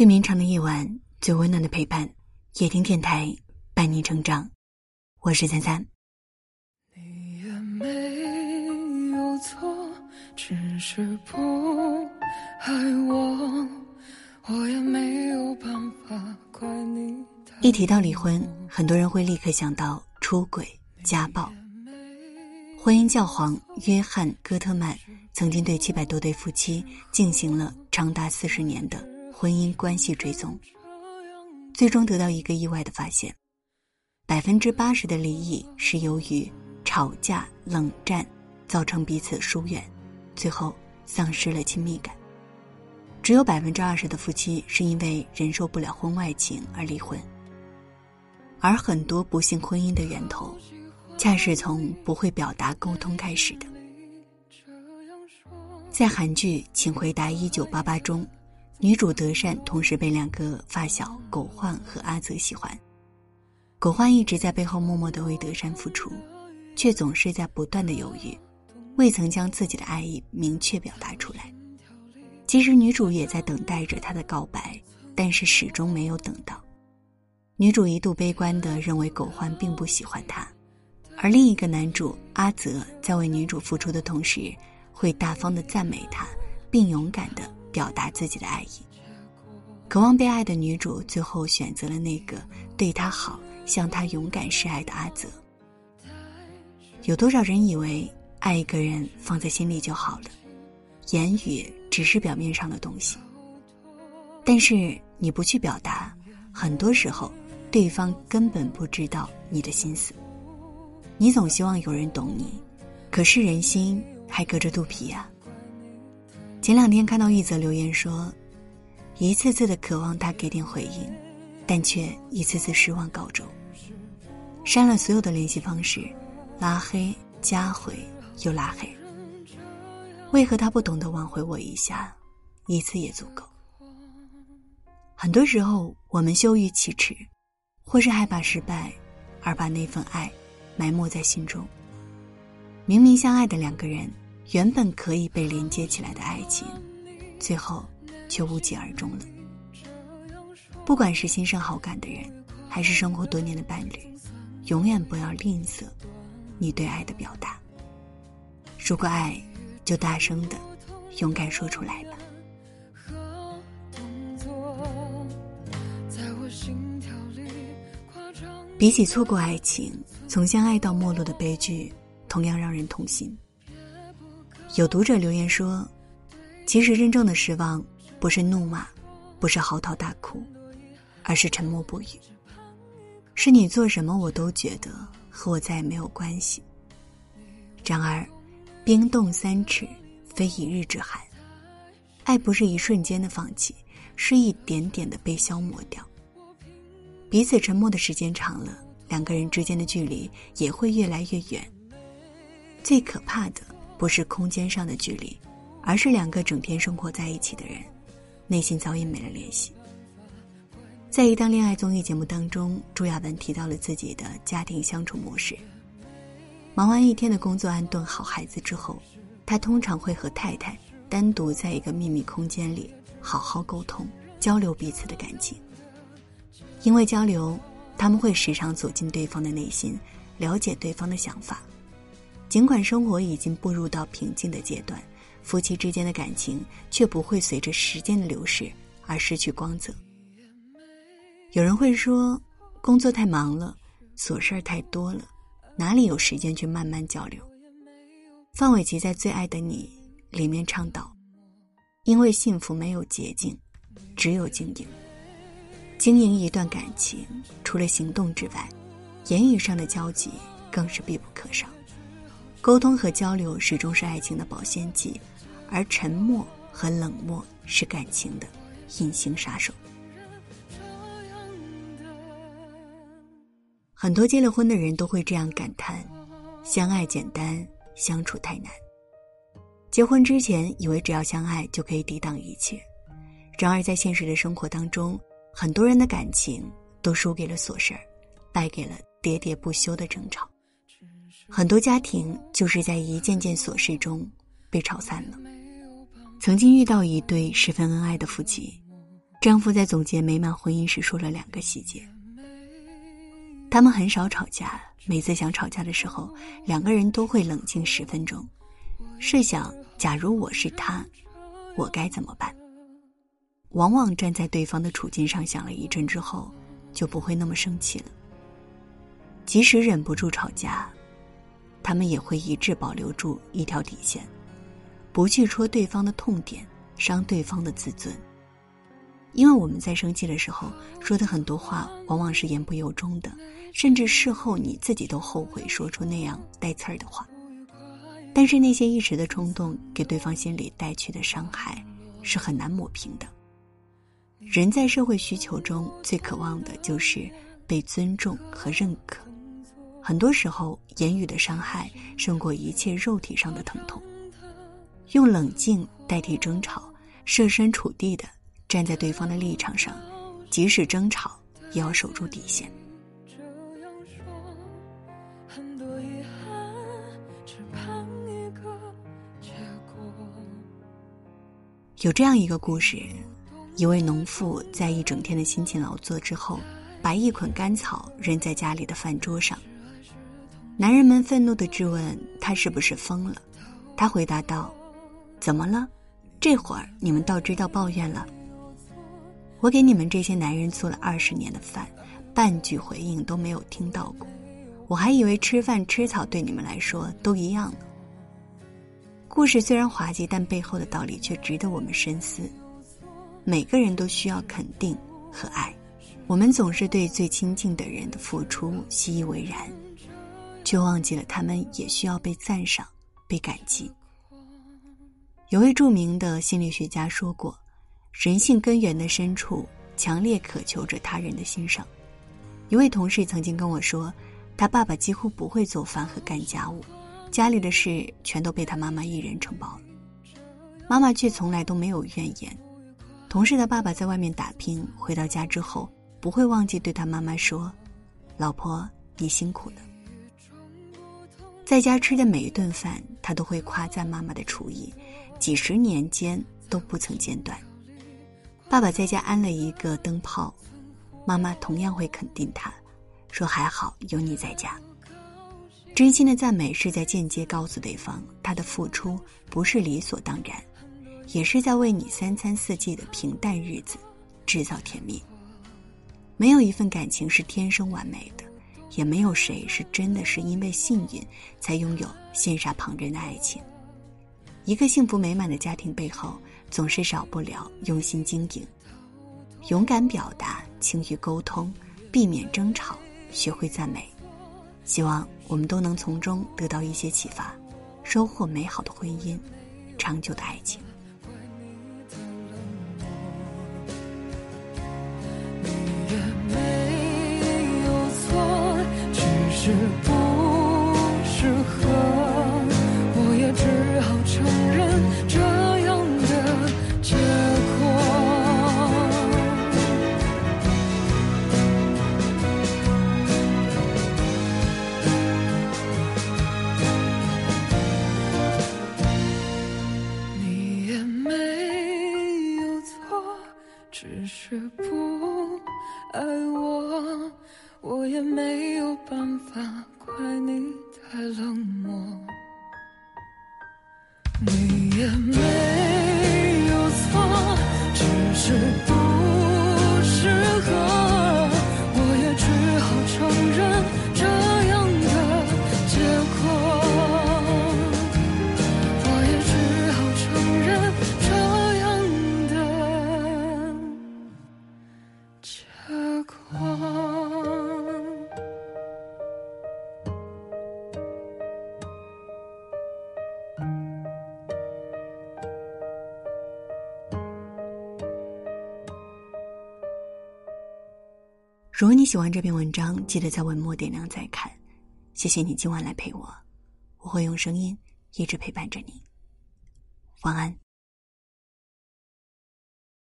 最绵长的夜晚，最温暖的陪伴，夜听电台伴你成长。我是三三。你也没有错，只是不爱我，我也没有办法怪你。一提到离婚，很多人会立刻想到出轨、家暴。婚姻教皇约翰·戈特曼曾经对七百多对夫妻进行了长达四十年的婚姻关系追踪，最终得到一个意外的发现：百分之八十的离异是由于吵架、冷战，造成彼此疏远，最后丧失了亲密感；只有百分之二十的夫妻是因为忍受不了婚外情而离婚。而很多不幸婚姻的源头。恰是从不会表达沟通开始的。在韩剧《请回答一九八八》中，女主德善同时被两个发小狗焕和阿泽喜欢。狗焕一直在背后默默的为德善付出，却总是在不断的犹豫，未曾将自己的爱意明确表达出来。其实女主也在等待着他的告白，但是始终没有等到。女主一度悲观的认为狗焕并不喜欢她。而另一个男主阿泽在为女主付出的同时，会大方的赞美她，并勇敢的表达自己的爱意。渴望被爱的女主最后选择了那个对她好、向她勇敢示爱的阿泽。有多少人以为爱一个人放在心里就好了，言语只是表面上的东西。但是你不去表达，很多时候对方根本不知道你的心思。你总希望有人懂你，可是人心还隔着肚皮呀。前两天看到一则留言说，一次次的渴望他给点回应，但却一次次失望告终。删了所有的联系方式，拉黑、加回又拉黑。为何他不懂得挽回我一下，一次也足够？很多时候，我们羞于启齿，或是害怕失败，而把那份爱。埋没在心中。明明相爱的两个人，原本可以被连接起来的爱情，最后却无疾而终了。不管是心生好感的人，还是生活多年的伴侣，永远不要吝啬你对爱的表达。如果爱，就大声的、勇敢说出来吧。比起错过爱情，从相爱到没落的悲剧，同样让人痛心。有读者留言说：“其实真正的失望，不是怒骂，不是嚎啕大哭，而是沉默不语。是你做什么，我都觉得和我再也没有关系。然而，冰冻三尺，非一日之寒。爱不是一瞬间的放弃，是一点点的被消磨掉。”彼此沉默的时间长了，两个人之间的距离也会越来越远。最可怕的不是空间上的距离，而是两个整天生活在一起的人，内心早已没了联系。在一档恋爱综艺节目当中，朱亚文提到了自己的家庭相处模式：忙完一天的工作，安顿好孩子之后，他通常会和太太单独在一个秘密空间里好好沟通，交流彼此的感情。因为交流，他们会时常走进对方的内心，了解对方的想法。尽管生活已经步入到平静的阶段，夫妻之间的感情却不会随着时间的流逝而失去光泽。有人会说，工作太忙了，琐事儿太多了，哪里有时间去慢慢交流？范玮琪在《最爱的你》里面倡导：因为幸福没有捷径，只有经营。经营一段感情，除了行动之外，言语上的交集更是必不可少。沟通和交流始终是爱情的保鲜剂，而沉默和冷漠是感情的隐形杀手。很多结了婚的人都会这样感叹：相爱简单，相处太难。结婚之前以为只要相爱就可以抵挡一切，然而在现实的生活当中。很多人的感情都输给了琐事儿，败给了喋喋不休的争吵。很多家庭就是在一件件琐事中被吵散了。曾经遇到一对十分恩爱的夫妻，丈夫在总结美满婚姻时说了两个细节：他们很少吵架，每次想吵架的时候，两个人都会冷静十分钟，设想假如我是他，我该怎么办。往往站在对方的处境上想了一阵之后，就不会那么生气了。即使忍不住吵架，他们也会一致保留住一条底线，不去戳对方的痛点，伤对方的自尊。因为我们在生气的时候说的很多话，往往是言不由衷的，甚至事后你自己都后悔说出那样带刺儿的话。但是那些一时的冲动给对方心里带去的伤害，是很难抹平的。人在社会需求中最渴望的就是被尊重和认可，很多时候言语的伤害胜过一切肉体上的疼痛。用冷静代替争吵，设身处地的站在对方的立场上，即使争吵也要守住底线。有这样一个故事。一位农妇在一整天的辛勤劳作之后，把一捆干草扔在家里的饭桌上。男人们愤怒的质问他是不是疯了，他回答道：“怎么了？这会儿你们倒知道抱怨了。我给你们这些男人做了二十年的饭，半句回应都没有听到过，我还以为吃饭吃草对你们来说都一样呢。”故事虽然滑稽，但背后的道理却值得我们深思。每个人都需要肯定和爱，我们总是对最亲近的人的付出习以为然，却忘记了他们也需要被赞赏、被感激。有位著名的心理学家说过：“人性根源的深处，强烈渴求着他人的欣赏。”一位同事曾经跟我说，他爸爸几乎不会做饭和干家务，家里的事全都被他妈妈一人承包了，妈妈却从来都没有怨言。同事的爸爸在外面打拼，回到家之后不会忘记对他妈妈说：“老婆，你辛苦了。”在家吃的每一顿饭，他都会夸赞妈妈的厨艺，几十年间都不曾间断。爸爸在家安了一个灯泡，妈妈同样会肯定他，说：“还好有你在家。”真心的赞美是在间接告诉对方，他的付出不是理所当然。也是在为你三餐四季的平淡日子制造甜蜜。没有一份感情是天生完美的，也没有谁是真的是因为幸运才拥有羡煞旁人的爱情。一个幸福美满的家庭背后，总是少不了用心经营、勇敢表达、轻于沟通、避免争吵、学会赞美。希望我们都能从中得到一些启发，收获美好的婚姻，长久的爱情。是不适合，我也只好承认这样的结果。你也没有错，只是不爱我。我也没有办法怪你太冷漠，你也没如果你喜欢这篇文章，记得在文末点亮再看。谢谢你今晚来陪我，我会用声音一直陪伴着你。晚安。